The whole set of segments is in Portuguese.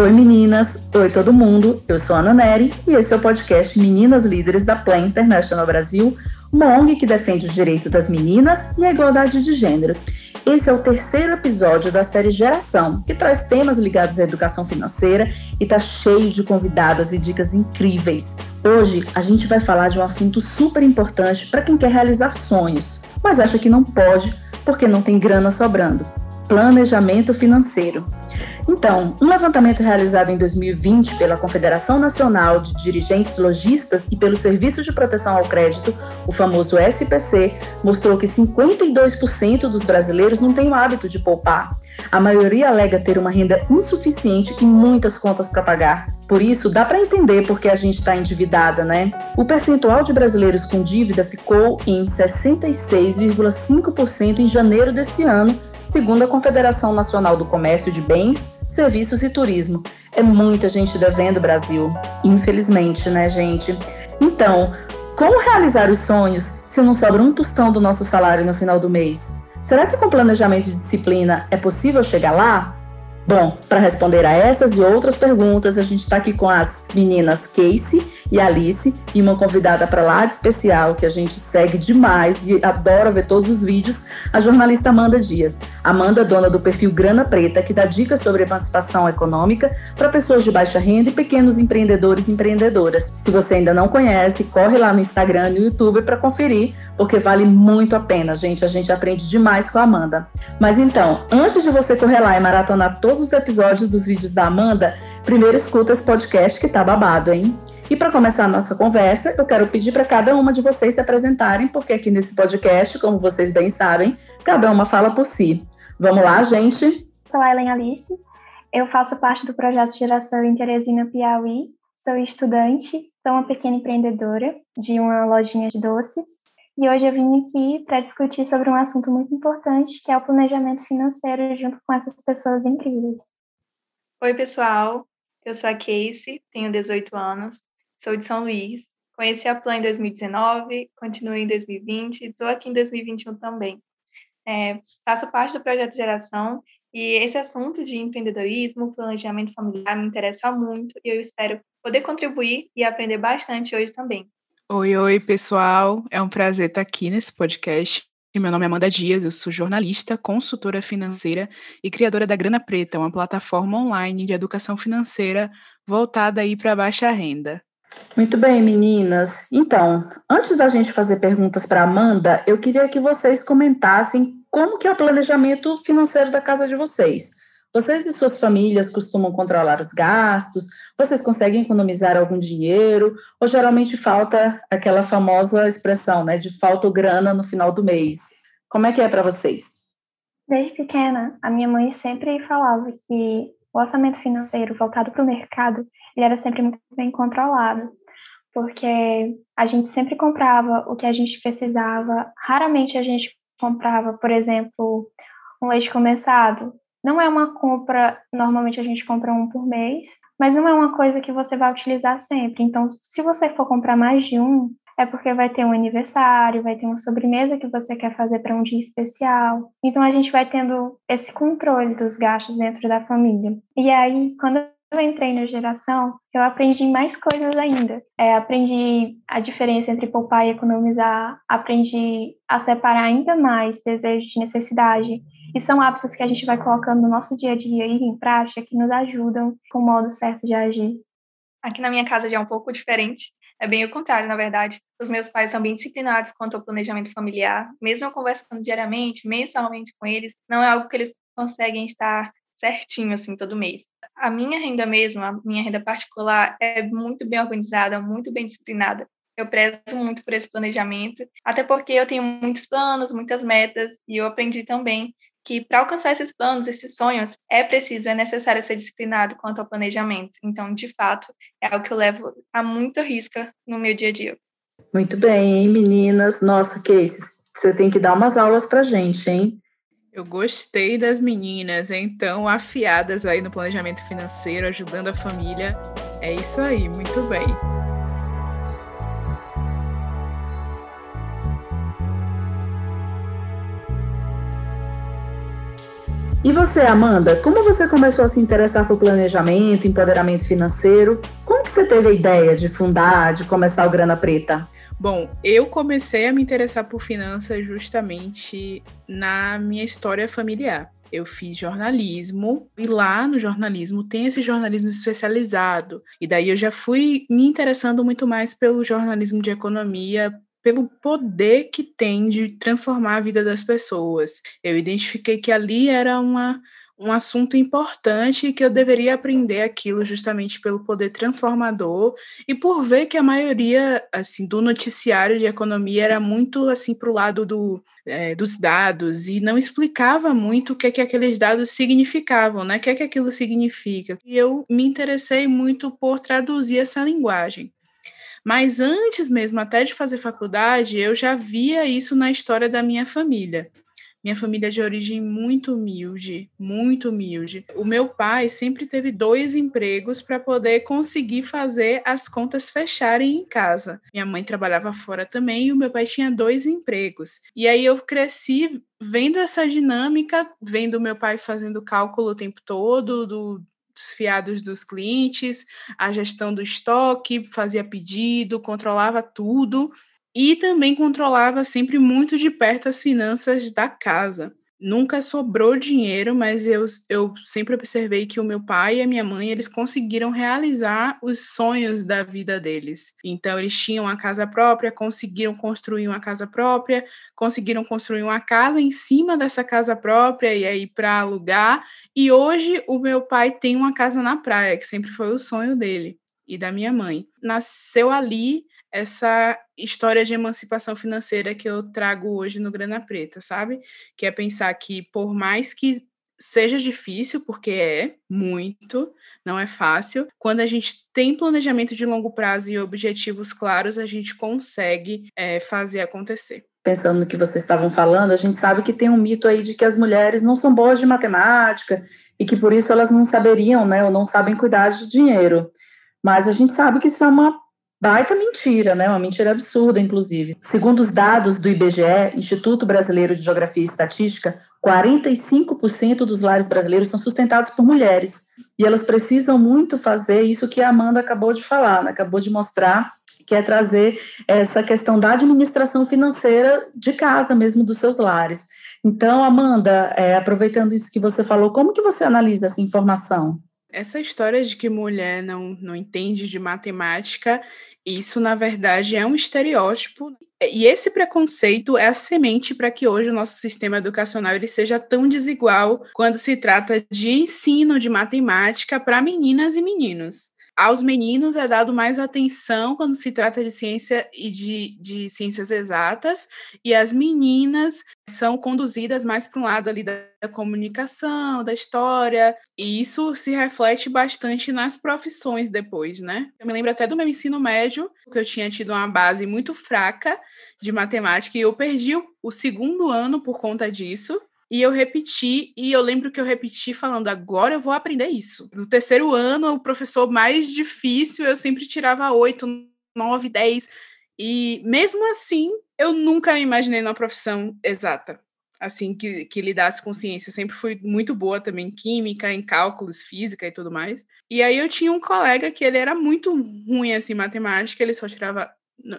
Oi meninas, oi todo mundo, eu sou a Ana Neri e esse é o podcast Meninas Líderes da Plan International Brasil, uma ONG que defende os direitos das meninas e a igualdade de gênero. Esse é o terceiro episódio da série Geração, que traz temas ligados à educação financeira e está cheio de convidadas e dicas incríveis. Hoje a gente vai falar de um assunto super importante para quem quer realizar sonhos, mas acha que não pode porque não tem grana sobrando. Planejamento financeiro. Então, um levantamento realizado em 2020 pela Confederação Nacional de Dirigentes Logistas e pelo Serviço de Proteção ao Crédito, o famoso SPC, mostrou que 52% dos brasileiros não têm o hábito de poupar. A maioria alega ter uma renda insuficiente e muitas contas para pagar. Por isso, dá para entender por que a gente está endividada, né? O percentual de brasileiros com dívida ficou em 66,5% em janeiro desse ano, segundo a Confederação Nacional do Comércio de Bens, Serviços e Turismo. É muita gente devendo Brasil, infelizmente, né, gente? Então, como realizar os sonhos se não sobra um tostão do nosso salário no final do mês? Será que com planejamento e disciplina é possível chegar lá? Bom, para responder a essas e outras perguntas, a gente está aqui com as meninas Casey e Alice e uma convidada para lá de especial que a gente segue demais e adora ver todos os vídeos, a jornalista Amanda Dias. Amanda, dona do perfil Grana Preta, que dá dicas sobre emancipação econômica para pessoas de baixa renda e pequenos empreendedores e empreendedoras. Se você ainda não conhece, corre lá no Instagram e no YouTube para conferir, porque vale muito a pena, gente. A gente aprende demais com a Amanda. Mas então, antes de você correr lá e maratonar todos os episódios dos vídeos da Amanda, primeiro escuta esse podcast que tá babado, hein? E para começar a nossa conversa, eu quero pedir para cada uma de vocês se apresentarem, porque aqui nesse podcast, como vocês bem sabem, cada uma fala por si. Vamos lá, gente? Sou a Ellen Alice, eu faço parte do projeto Geração em Teresina, Piauí, sou estudante, sou uma pequena empreendedora de uma lojinha de doces e hoje eu vim aqui para discutir sobre um assunto muito importante, que é o planejamento financeiro junto com essas pessoas incríveis. Oi, pessoal. Eu sou a Casey, tenho 18 anos, sou de São Luís. Conheci a Plan em 2019, continuei em 2020 e estou aqui em 2021 também. É, faço parte do projeto Geração e esse assunto de empreendedorismo, planejamento familiar me interessa muito e eu espero poder contribuir e aprender bastante hoje também. Oi, oi, pessoal. É um prazer estar aqui nesse podcast. Meu nome é Amanda Dias, eu sou jornalista, consultora financeira e criadora da Grana Preta, uma plataforma online de educação financeira voltada aí para baixa renda. Muito bem, meninas. Então, antes da gente fazer perguntas para Amanda, eu queria que vocês comentassem como que é o planejamento financeiro da casa de vocês. Vocês e suas famílias costumam controlar os gastos? Vocês conseguem economizar algum dinheiro? Ou geralmente falta aquela famosa expressão, né, de falta grana no final do mês? Como é que é para vocês? Desde pequena, a minha mãe sempre falava que o orçamento financeiro voltado para o mercado ele era sempre muito bem controlado, porque a gente sempre comprava o que a gente precisava, raramente a gente comprava, por exemplo, um leite condensado. Não é uma compra, normalmente a gente compra um por mês, mas não é uma coisa que você vai utilizar sempre. Então, se você for comprar mais de um, é porque vai ter um aniversário, vai ter uma sobremesa que você quer fazer para um dia especial. Então a gente vai tendo esse controle dos gastos dentro da família. E aí, quando eu entrei na geração, eu aprendi mais coisas ainda. É, aprendi a diferença entre poupar e economizar, aprendi a separar ainda mais desejo de necessidade. E são hábitos que a gente vai colocando no nosso dia a dia e em prática que nos ajudam com o modo certo de agir. Aqui na minha casa já é um pouco diferente. É bem o contrário, na verdade. Os meus pais são bem disciplinados quanto ao planejamento familiar. Mesmo eu conversando diariamente, mensalmente com eles, não é algo que eles conseguem estar certinho, assim, todo mês. A minha renda mesmo, a minha renda particular, é muito bem organizada, muito bem disciplinada. Eu prezo muito por esse planejamento, até porque eu tenho muitos planos, muitas metas, e eu aprendi também que para alcançar esses planos, esses sonhos, é preciso, é necessário ser disciplinado quanto ao planejamento. Então, de fato, é algo que eu levo a muita risca no meu dia a dia. Muito bem, meninas? Nossa, Casey, você tem que dar umas aulas para gente, hein? Eu gostei das meninas, então, afiadas aí no planejamento financeiro, ajudando a família. É isso aí, muito bem. E você, Amanda, como você começou a se interessar por planejamento, empoderamento financeiro? Como que você teve a ideia de fundar, de começar o Grana Preta? Bom, eu comecei a me interessar por finanças justamente na minha história familiar. Eu fiz jornalismo e lá no jornalismo tem esse jornalismo especializado. E daí eu já fui me interessando muito mais pelo jornalismo de economia, pelo poder que tem de transformar a vida das pessoas. Eu identifiquei que ali era uma um assunto importante e que eu deveria aprender aquilo justamente pelo poder transformador e por ver que a maioria assim do noticiário de economia era muito assim para o lado do, é, dos dados e não explicava muito o que, é que aqueles dados significavam, né? O que é que aquilo significa. E eu me interessei muito por traduzir essa linguagem. Mas antes mesmo até de fazer faculdade, eu já via isso na história da minha família. Minha família é de origem muito humilde, muito humilde. O meu pai sempre teve dois empregos para poder conseguir fazer as contas fecharem em casa. Minha mãe trabalhava fora também e o meu pai tinha dois empregos. E aí eu cresci vendo essa dinâmica, vendo meu pai fazendo cálculo o tempo todo do, dos fiados dos clientes, a gestão do estoque, fazia pedido, controlava tudo e também controlava sempre muito de perto as finanças da casa. Nunca sobrou dinheiro, mas eu, eu sempre observei que o meu pai e a minha mãe eles conseguiram realizar os sonhos da vida deles. Então eles tinham uma casa própria, conseguiram construir uma casa própria, conseguiram construir uma casa em cima dessa casa própria e aí para alugar. E hoje o meu pai tem uma casa na praia, que sempre foi o sonho dele e da minha mãe. Nasceu ali essa história de emancipação financeira que eu trago hoje no Grana Preta, sabe? Que é pensar que por mais que seja difícil, porque é muito, não é fácil, quando a gente tem planejamento de longo prazo e objetivos claros, a gente consegue é, fazer acontecer. Pensando no que vocês estavam falando, a gente sabe que tem um mito aí de que as mulheres não são boas de matemática e que por isso elas não saberiam, né, ou não sabem cuidar de dinheiro. Mas a gente sabe que isso é uma baita mentira, né? Uma mentira absurda, inclusive. Segundo os dados do IBGE, Instituto Brasileiro de Geografia e Estatística, 45% dos lares brasileiros são sustentados por mulheres. E elas precisam muito fazer isso que a Amanda acabou de falar, né? acabou de mostrar, que é trazer essa questão da administração financeira de casa mesmo, dos seus lares. Então, Amanda, é, aproveitando isso que você falou, como que você analisa essa informação? Essa história de que mulher não, não entende de matemática isso, na verdade, é um estereótipo. E esse preconceito é a semente para que hoje o nosso sistema educacional ele seja tão desigual quando se trata de ensino de matemática para meninas e meninos aos meninos é dado mais atenção quando se trata de ciência e de, de ciências exatas, e as meninas são conduzidas mais para um lado ali da, da comunicação, da história, e isso se reflete bastante nas profissões depois, né? Eu me lembro até do meu ensino médio, que eu tinha tido uma base muito fraca de matemática, e eu perdi o, o segundo ano por conta disso, e eu repeti, e eu lembro que eu repeti falando, agora eu vou aprender isso. No terceiro ano, o professor mais difícil, eu sempre tirava oito, nove, dez. E mesmo assim, eu nunca me imaginei numa profissão exata, assim, que, que lidasse com ciência. Sempre fui muito boa também em química, em cálculos, física e tudo mais. E aí eu tinha um colega que ele era muito ruim, assim, em matemática, ele só tirava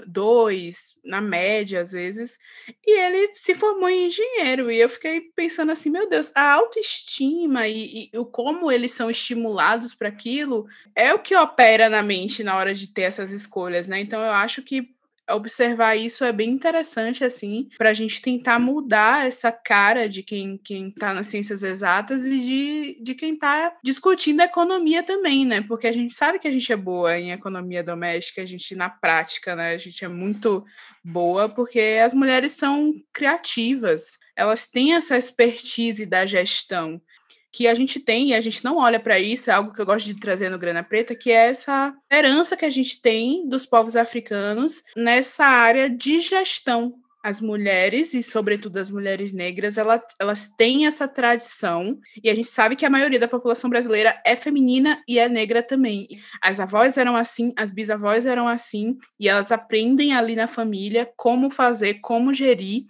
dois, na média, às vezes, e ele se formou em engenheiro. E eu fiquei pensando assim, meu Deus, a autoestima e, e o como eles são estimulados para aquilo é o que opera na mente na hora de ter essas escolhas, né? Então eu acho que observar isso é bem interessante, assim, para a gente tentar mudar essa cara de quem, quem tá nas ciências exatas e de, de quem está discutindo economia também, né? Porque a gente sabe que a gente é boa em economia doméstica, a gente, na prática, né, a gente é muito boa, porque as mulheres são criativas, elas têm essa expertise da gestão que a gente tem e a gente não olha para isso, é algo que eu gosto de trazer no Grana Preta, que é essa herança que a gente tem dos povos africanos nessa área de gestão. As mulheres, e sobretudo as mulheres negras, elas, elas têm essa tradição, e a gente sabe que a maioria da população brasileira é feminina e é negra também. As avós eram assim, as bisavós eram assim, e elas aprendem ali na família como fazer, como gerir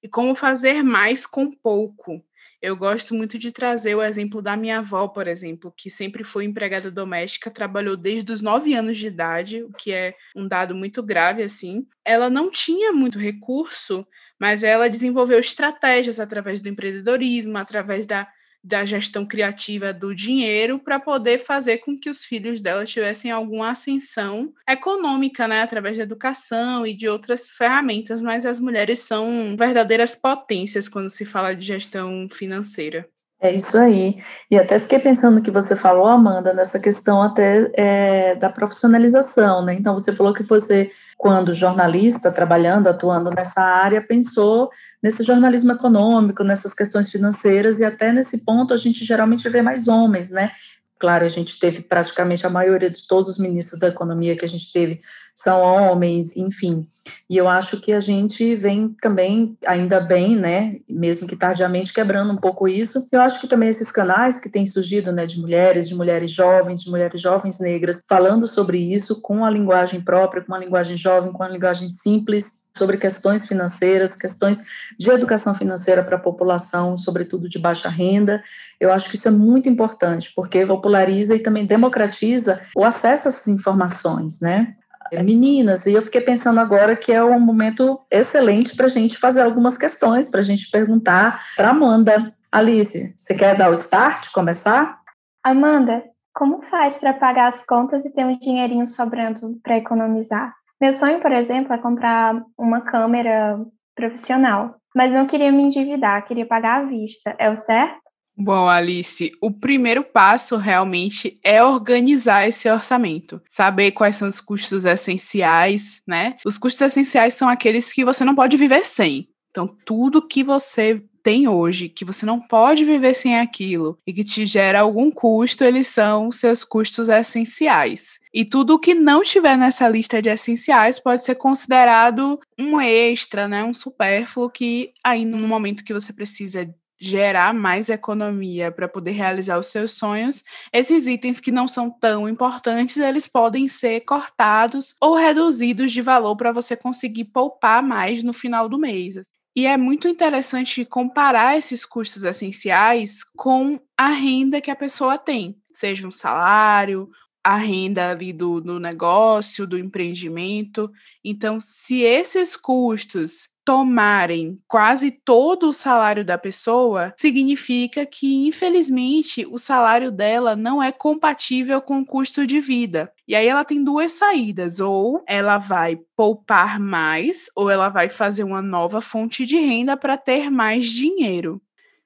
e como fazer mais com pouco. Eu gosto muito de trazer o exemplo da minha avó, por exemplo, que sempre foi empregada doméstica, trabalhou desde os nove anos de idade, o que é um dado muito grave, assim. Ela não tinha muito recurso, mas ela desenvolveu estratégias através do empreendedorismo, através da da gestão criativa do dinheiro para poder fazer com que os filhos dela tivessem alguma ascensão econômica, né, através da educação e de outras ferramentas, mas as mulheres são verdadeiras potências quando se fala de gestão financeira. É isso aí. E até fiquei pensando no que você falou, Amanda, nessa questão até é, da profissionalização, né? Então, você falou que você, quando jornalista, trabalhando, atuando nessa área, pensou nesse jornalismo econômico, nessas questões financeiras, e até nesse ponto a gente geralmente vê mais homens, né? Claro, a gente teve praticamente a maioria de todos os ministros da economia que a gente teve são homens, enfim. E eu acho que a gente vem também, ainda bem, né, mesmo que tardiamente, quebrando um pouco isso. Eu acho que também esses canais que têm surgido, né, de mulheres, de mulheres jovens, de mulheres jovens negras, falando sobre isso com a linguagem própria, com a linguagem jovem, com a linguagem simples, sobre questões financeiras, questões de educação financeira para a população, sobretudo de baixa renda. Eu acho que isso é muito importante, porque populariza e também democratiza o acesso a essas informações, né? Meninas, e eu fiquei pensando agora que é um momento excelente para a gente fazer algumas questões, para a gente perguntar para Amanda. Alice, você quer dar o start, começar? Amanda, como faz para pagar as contas e ter um dinheirinho sobrando para economizar? Meu sonho, por exemplo, é comprar uma câmera profissional, mas não queria me endividar, queria pagar à vista. É o certo? Bom, Alice, o primeiro passo realmente é organizar esse orçamento, saber quais são os custos essenciais, né? Os custos essenciais são aqueles que você não pode viver sem. Então, tudo que você tem hoje, que você não pode viver sem aquilo e que te gera algum custo, eles são seus custos essenciais. E tudo que não estiver nessa lista de essenciais pode ser considerado um extra, né, um supérfluo que aí no momento que você precisa gerar mais economia para poder realizar os seus sonhos, esses itens que não são tão importantes, eles podem ser cortados ou reduzidos de valor para você conseguir poupar mais no final do mês. E é muito interessante comparar esses custos essenciais com a renda que a pessoa tem, seja um salário, a renda ali do, do negócio, do empreendimento. Então, se esses custos tomarem quase todo o salário da pessoa, significa que, infelizmente, o salário dela não é compatível com o custo de vida. E aí ela tem duas saídas: ou ela vai poupar mais, ou ela vai fazer uma nova fonte de renda para ter mais dinheiro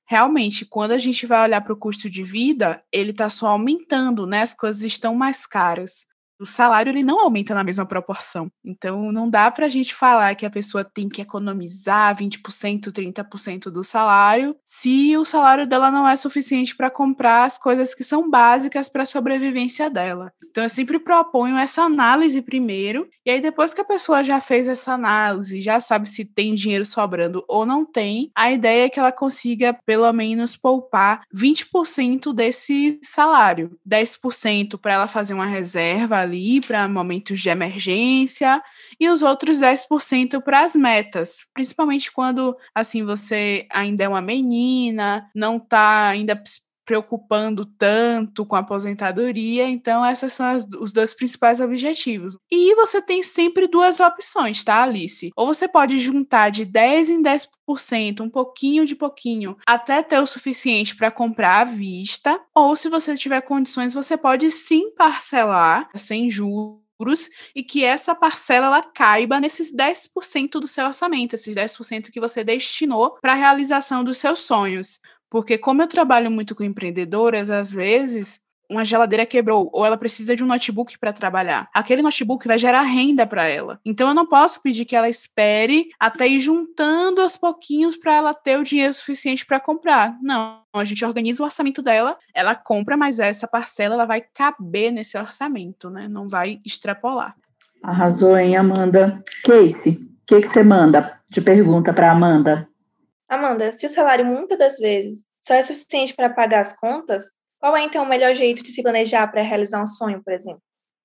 realmente, quando a gente vai olhar para o custo de vida, ele está só aumentando, né? As coisas estão mais caras o salário ele não aumenta na mesma proporção. Então, não dá para a gente falar que a pessoa tem que economizar 20%, 30% do salário, se o salário dela não é suficiente para comprar as coisas que são básicas para a sobrevivência dela. Então, eu sempre proponho essa análise primeiro, e aí depois que a pessoa já fez essa análise, já sabe se tem dinheiro sobrando ou não tem, a ideia é que ela consiga pelo menos poupar 20% desse salário, 10% para ela fazer uma reserva ali para momentos de emergência e os outros 10% para as metas, principalmente quando assim você ainda é uma menina, não está ainda preocupando tanto com a aposentadoria. Então, esses são as, os dois principais objetivos. E você tem sempre duas opções, tá, Alice? Ou você pode juntar de 10 em 10%, um pouquinho de pouquinho, até ter o suficiente para comprar à vista. Ou, se você tiver condições, você pode sim parcelar sem juros e que essa parcela ela caiba nesses 10% do seu orçamento, esses 10% que você destinou para a realização dos seus sonhos. Porque como eu trabalho muito com empreendedoras, às vezes uma geladeira quebrou ou ela precisa de um notebook para trabalhar. Aquele notebook vai gerar renda para ela. Então eu não posso pedir que ela espere até ir juntando aos pouquinhos para ela ter o dinheiro suficiente para comprar. Não, a gente organiza o orçamento dela, ela compra, mas essa parcela ela vai caber nesse orçamento, né? Não vai extrapolar. Arrasou, hein, Amanda? Casey, o que, que você manda de pergunta para Amanda? Amanda, se o salário muitas das vezes só é suficiente para pagar as contas, qual é então o melhor jeito de se planejar para realizar um sonho, por exemplo?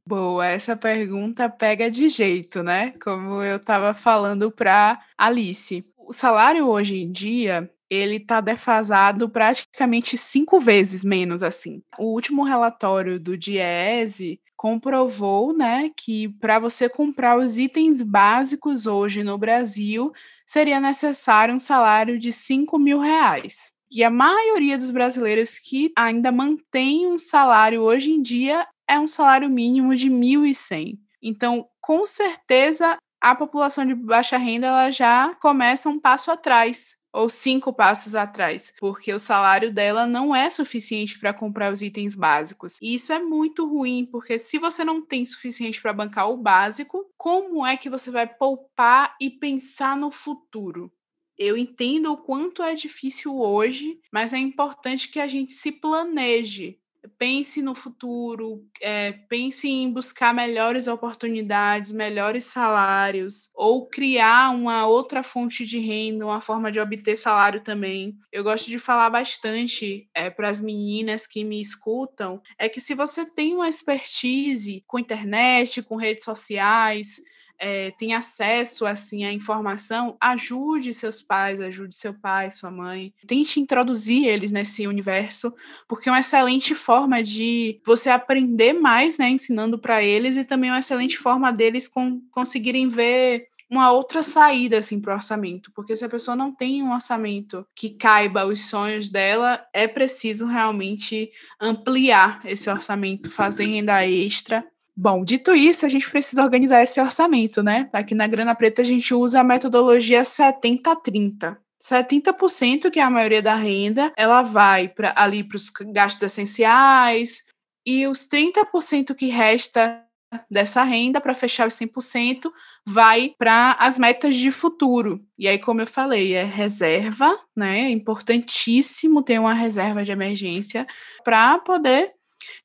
Boa, essa pergunta pega de jeito, né? Como eu estava falando para Alice. O salário hoje em dia, ele está defasado praticamente cinco vezes menos assim. O último relatório do Diese comprovou, né, que para você comprar os itens básicos hoje no Brasil seria necessário um salário de 5 mil reais. E a maioria dos brasileiros que ainda mantém um salário hoje em dia é um salário mínimo de 1.100. Então, com certeza, a população de baixa renda ela já começa um passo atrás ou cinco passos atrás, porque o salário dela não é suficiente para comprar os itens básicos. E isso é muito ruim, porque se você não tem suficiente para bancar o básico, como é que você vai poupar e pensar no futuro? Eu entendo o quanto é difícil hoje, mas é importante que a gente se planeje pense no futuro, é, pense em buscar melhores oportunidades, melhores salários, ou criar uma outra fonte de renda, uma forma de obter salário também. Eu gosto de falar bastante é, para as meninas que me escutam, é que se você tem uma expertise com internet, com redes sociais, é, tem acesso assim à informação, ajude seus pais, ajude seu pai, sua mãe. Tente introduzir eles nesse universo, porque é uma excelente forma de você aprender mais, né, ensinando para eles e também uma excelente forma deles com, conseguirem ver uma outra saída assim para o orçamento, porque se a pessoa não tem um orçamento que caiba os sonhos dela, é preciso realmente ampliar esse orçamento, fazer renda extra Bom, dito isso, a gente precisa organizar esse orçamento, né? Aqui na Grana Preta a gente usa a metodologia 70-30. 70%, que é a maioria da renda, ela vai para ali para os gastos essenciais, e os 30% que resta dessa renda para fechar os 100% vai para as metas de futuro. E aí, como eu falei, é reserva, né? É importantíssimo ter uma reserva de emergência para poder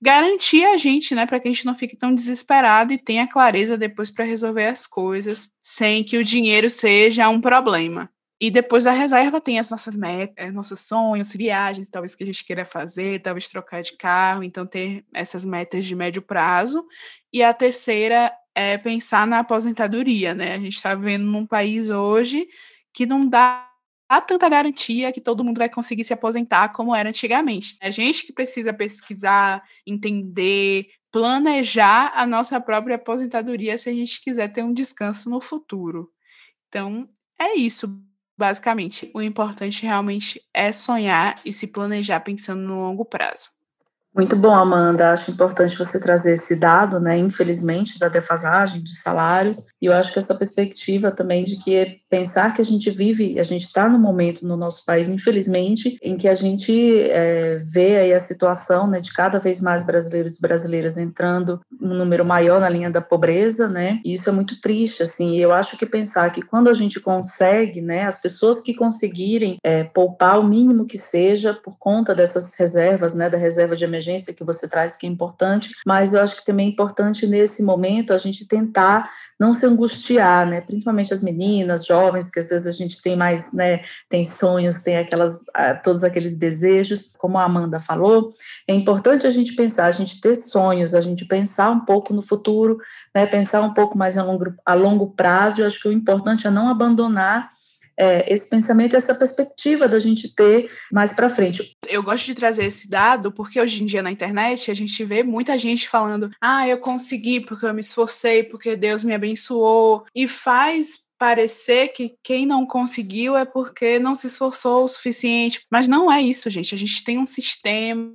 garantir a gente, né, para que a gente não fique tão desesperado e tenha clareza depois para resolver as coisas, sem que o dinheiro seja um problema. E depois da reserva tem as nossas metas, eh, nossos sonhos, viagens, talvez que a gente queira fazer, talvez trocar de carro, então ter essas metas de médio prazo. E a terceira é pensar na aposentadoria, né? A gente está vivendo num país hoje que não dá há tanta garantia que todo mundo vai conseguir se aposentar como era antigamente. É a gente que precisa pesquisar, entender, planejar a nossa própria aposentadoria se a gente quiser ter um descanso no futuro. Então, é isso, basicamente. O importante realmente é sonhar e se planejar pensando no longo prazo. Muito bom, Amanda. Acho importante você trazer esse dado, né? Infelizmente, da defasagem dos salários. E eu acho que essa perspectiva também de que pensar que a gente vive, a gente está no momento no nosso país, infelizmente, em que a gente é, vê aí a situação né, de cada vez mais brasileiros e brasileiras entrando um número maior na linha da pobreza, né? E isso é muito triste, assim. Eu acho que pensar que quando a gente consegue, né, as pessoas que conseguirem é, poupar o mínimo que seja por conta dessas reservas, né, da reserva de emergência emergência que você traz, que é importante, mas eu acho que também é importante nesse momento a gente tentar não se angustiar, né? Principalmente as meninas, jovens, que às vezes a gente tem mais, né? Tem sonhos, tem aquelas, uh, todos aqueles desejos, como a Amanda falou. É importante a gente pensar, a gente ter sonhos, a gente pensar um pouco no futuro, né? Pensar um pouco mais a longo, a longo prazo. Eu acho que o importante é não abandonar é, esse pensamento, essa perspectiva da gente ter mais para frente. Eu gosto de trazer esse dado porque hoje em dia na internet a gente vê muita gente falando: ah, eu consegui porque eu me esforcei, porque Deus me abençoou, e faz parecer que quem não conseguiu é porque não se esforçou o suficiente. Mas não é isso, gente. A gente tem um sistema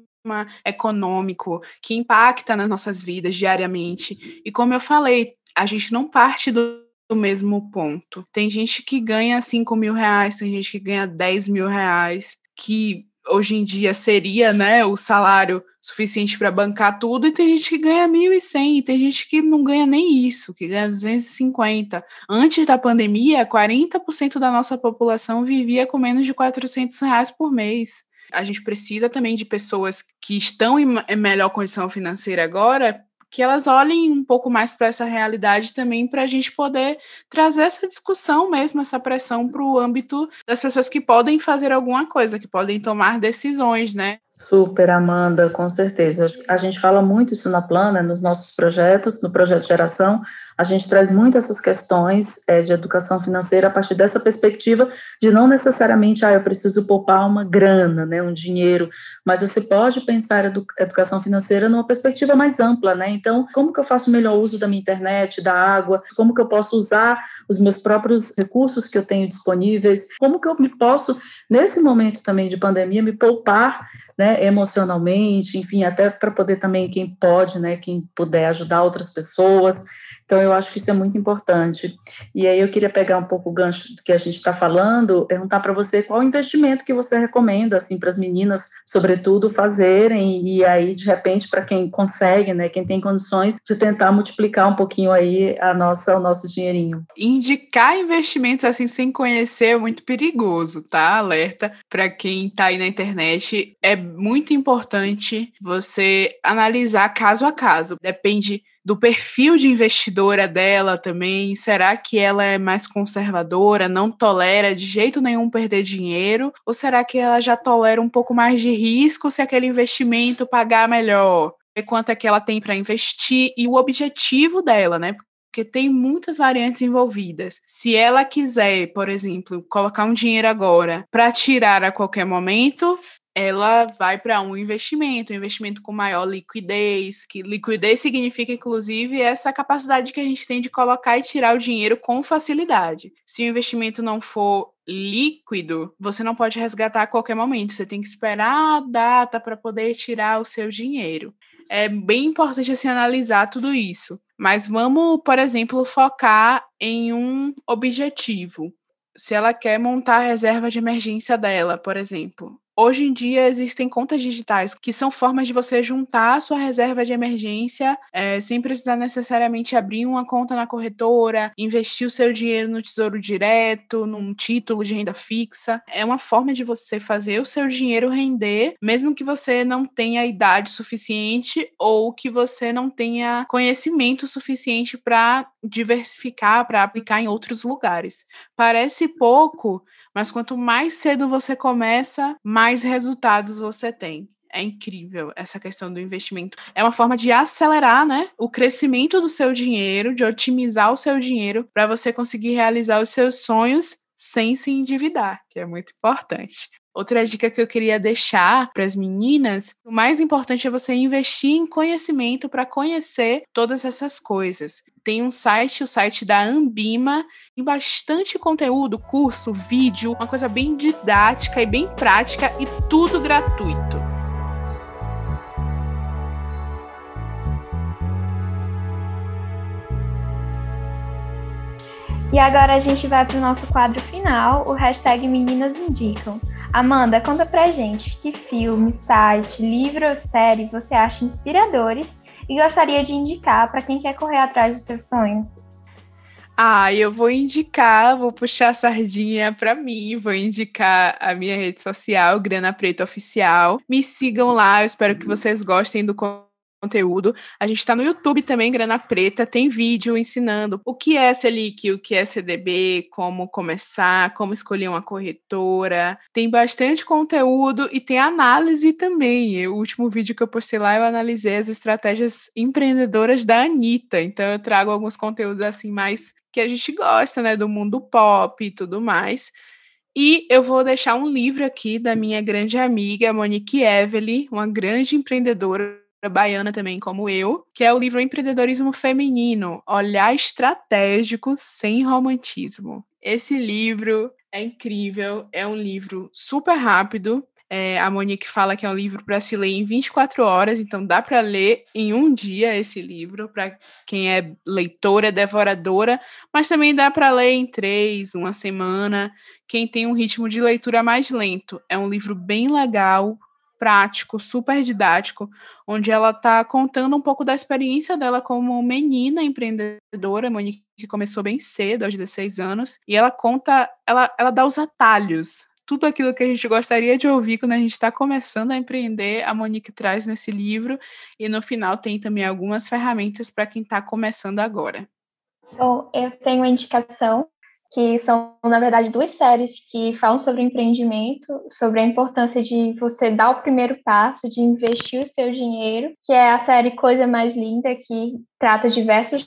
econômico que impacta nas nossas vidas diariamente. E como eu falei, a gente não parte do do mesmo ponto. Tem gente que ganha 5 mil reais, tem gente que ganha 10 mil reais, que hoje em dia seria né, o salário suficiente para bancar tudo, e tem gente que ganha 1.100, e tem gente que não ganha nem isso, que ganha 250. Antes da pandemia, 40% da nossa população vivia com menos de 400 reais por mês. A gente precisa também de pessoas que estão em melhor condição financeira agora que elas olhem um pouco mais para essa realidade também, para a gente poder trazer essa discussão mesmo, essa pressão para o âmbito das pessoas que podem fazer alguma coisa, que podem tomar decisões, né? Super, Amanda, com certeza. A gente fala muito isso na Plana, nos nossos projetos, no projeto Geração, a gente traz muito essas questões é, de educação financeira a partir dessa perspectiva de não necessariamente, ah, eu preciso poupar uma grana, né, um dinheiro, mas você pode pensar edu educação financeira numa perspectiva mais ampla, né? Então, como que eu faço melhor uso da minha internet, da água? Como que eu posso usar os meus próprios recursos que eu tenho disponíveis? Como que eu me posso, nesse momento também de pandemia, me poupar né, emocionalmente, enfim, até para poder também, quem pode, né, quem puder ajudar outras pessoas. Então, eu acho que isso é muito importante. E aí, eu queria pegar um pouco o gancho do que a gente está falando, perguntar para você qual investimento que você recomenda, assim, para as meninas, sobretudo, fazerem, e aí, de repente, para quem consegue, né, quem tem condições de tentar multiplicar um pouquinho aí a nossa, o nosso dinheirinho. Indicar investimentos, assim, sem conhecer é muito perigoso, tá? Alerta para quem está aí na internet. É muito importante você analisar caso a caso. Depende do perfil de investidora dela também. Será que ela é mais conservadora, não tolera de jeito nenhum perder dinheiro? Ou será que ela já tolera um pouco mais de risco se aquele investimento pagar melhor? Ver quanto é que ela tem para investir e o objetivo dela, né? porque tem muitas variantes envolvidas. Se ela quiser, por exemplo, colocar um dinheiro agora para tirar a qualquer momento, ela vai para um investimento, um investimento com maior liquidez, que liquidez significa, inclusive, essa capacidade que a gente tem de colocar e tirar o dinheiro com facilidade. Se o investimento não for líquido, você não pode resgatar a qualquer momento, você tem que esperar a data para poder tirar o seu dinheiro. É bem importante assim, analisar tudo isso. Mas vamos, por exemplo, focar em um objetivo. Se ela quer montar a reserva de emergência dela, por exemplo, Hoje em dia existem contas digitais que são formas de você juntar a sua reserva de emergência é, sem precisar necessariamente abrir uma conta na corretora, investir o seu dinheiro no tesouro direto, num título de renda fixa. É uma forma de você fazer o seu dinheiro render, mesmo que você não tenha idade suficiente ou que você não tenha conhecimento suficiente para diversificar, para aplicar em outros lugares. Parece pouco, mas quanto mais cedo você começa, mais resultados você tem. É incrível essa questão do investimento. É uma forma de acelerar, né, o crescimento do seu dinheiro, de otimizar o seu dinheiro para você conseguir realizar os seus sonhos sem se endividar, que é muito importante. Outra dica que eu queria deixar para as meninas: o mais importante é você investir em conhecimento para conhecer todas essas coisas. Tem um site, o site da Ambima, tem bastante conteúdo, curso, vídeo, uma coisa bem didática e bem prática e tudo gratuito. E agora a gente vai para o nosso quadro final, o hashtag Meninas Indicam. Amanda, conta pra gente que filme, site, livro ou série você acha inspiradores e gostaria de indicar para quem quer correr atrás dos seus sonhos. Ah, eu vou indicar, vou puxar a sardinha para mim, vou indicar a minha rede social, Grana Preta Oficial. Me sigam lá, eu espero que vocês gostem do conteúdo. A gente está no YouTube também, Grana Preta, tem vídeo ensinando o que é Selic, o que é CDB, como começar, como escolher uma corretora. Tem bastante conteúdo e tem análise também. O último vídeo que eu postei lá, eu analisei as estratégias empreendedoras da Anitta. Então eu trago alguns conteúdos assim mais que a gente gosta, né, do mundo pop e tudo mais. E eu vou deixar um livro aqui da minha grande amiga Monique Evely, uma grande empreendedora baiana também, como eu, que é o livro Empreendedorismo Feminino, Olhar Estratégico Sem Romantismo. Esse livro é incrível, é um livro super rápido. É, a Monique fala que é um livro para se ler em 24 horas, então dá para ler em um dia esse livro, para quem é leitora, devoradora, mas também dá para ler em três, uma semana, quem tem um ritmo de leitura mais lento. É um livro bem legal, prático, super didático, onde ela está contando um pouco da experiência dela como menina empreendedora, Monique que começou bem cedo, aos 16 anos, e ela conta, ela, ela dá os atalhos, tudo aquilo que a gente gostaria de ouvir quando a gente está começando a empreender, a Monique traz nesse livro, e no final tem também algumas ferramentas para quem está começando agora. Eu tenho uma indicação que são, na verdade, duas séries que falam sobre empreendimento, sobre a importância de você dar o primeiro passo, de investir o seu dinheiro, que é a série Coisa Mais Linda, que trata diversos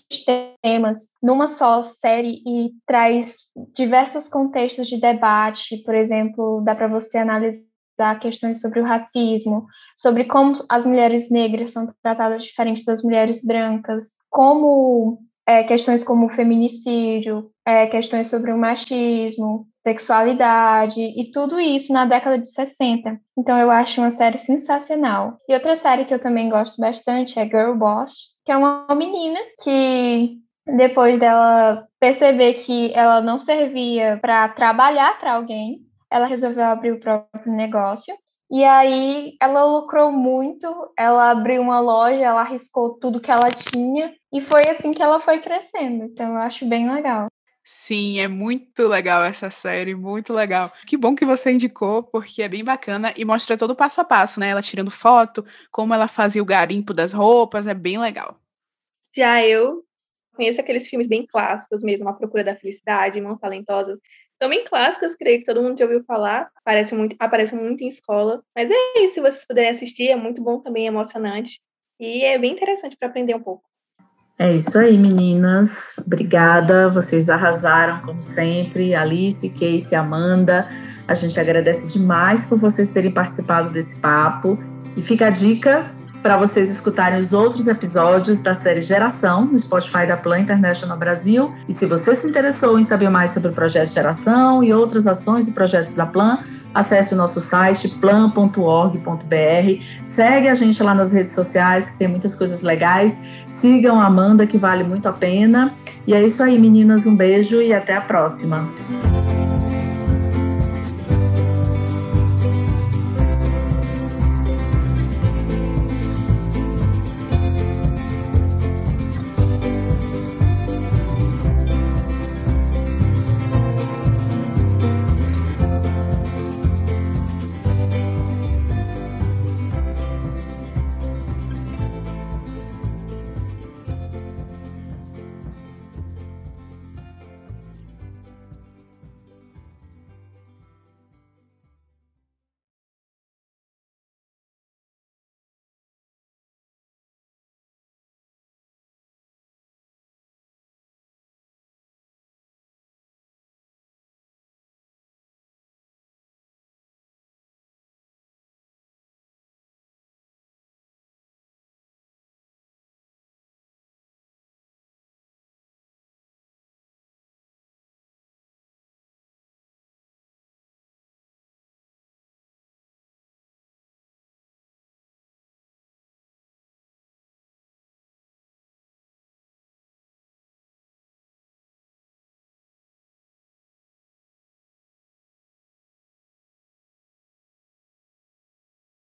temas numa só série e traz diversos contextos de debate, por exemplo, dá para você analisar questões sobre o racismo, sobre como as mulheres negras são tratadas diferente das mulheres brancas, como é, questões como feminicídio, é, questões sobre o machismo, sexualidade e tudo isso na década de 60. Então eu acho uma série sensacional. E outra série que eu também gosto bastante é Girl Boss, que é uma menina que depois dela perceber que ela não servia para trabalhar para alguém, ela resolveu abrir o próprio negócio e aí ela lucrou muito, ela abriu uma loja, ela arriscou tudo que ela tinha e foi assim que ela foi crescendo. Então eu acho bem legal. Sim, é muito legal essa série, muito legal. Que bom que você indicou, porque é bem bacana e mostra todo o passo a passo, né? Ela tirando foto, como ela fazia o garimpo das roupas, é bem legal. Já eu conheço aqueles filmes bem clássicos mesmo, A Procura da Felicidade, Mãos Talentosas, também clássicas, creio que todo mundo já ouviu falar, aparece muito, aparece muito em escola. Mas é isso, se vocês puderem assistir, é muito bom também, é emocionante. E é bem interessante para aprender um pouco. É isso aí, meninas. Obrigada. Vocês arrasaram, como sempre. Alice, Casey, Amanda. A gente agradece demais por vocês terem participado desse papo. E fica a dica para vocês escutarem os outros episódios da série Geração no Spotify da Plan International Brasil. E se você se interessou em saber mais sobre o projeto Geração e outras ações e projetos da Plan, acesse o nosso site plan.org.br. Segue a gente lá nas redes sociais, que tem muitas coisas legais. Sigam a Amanda, que vale muito a pena. E é isso aí, meninas. Um beijo e até a próxima.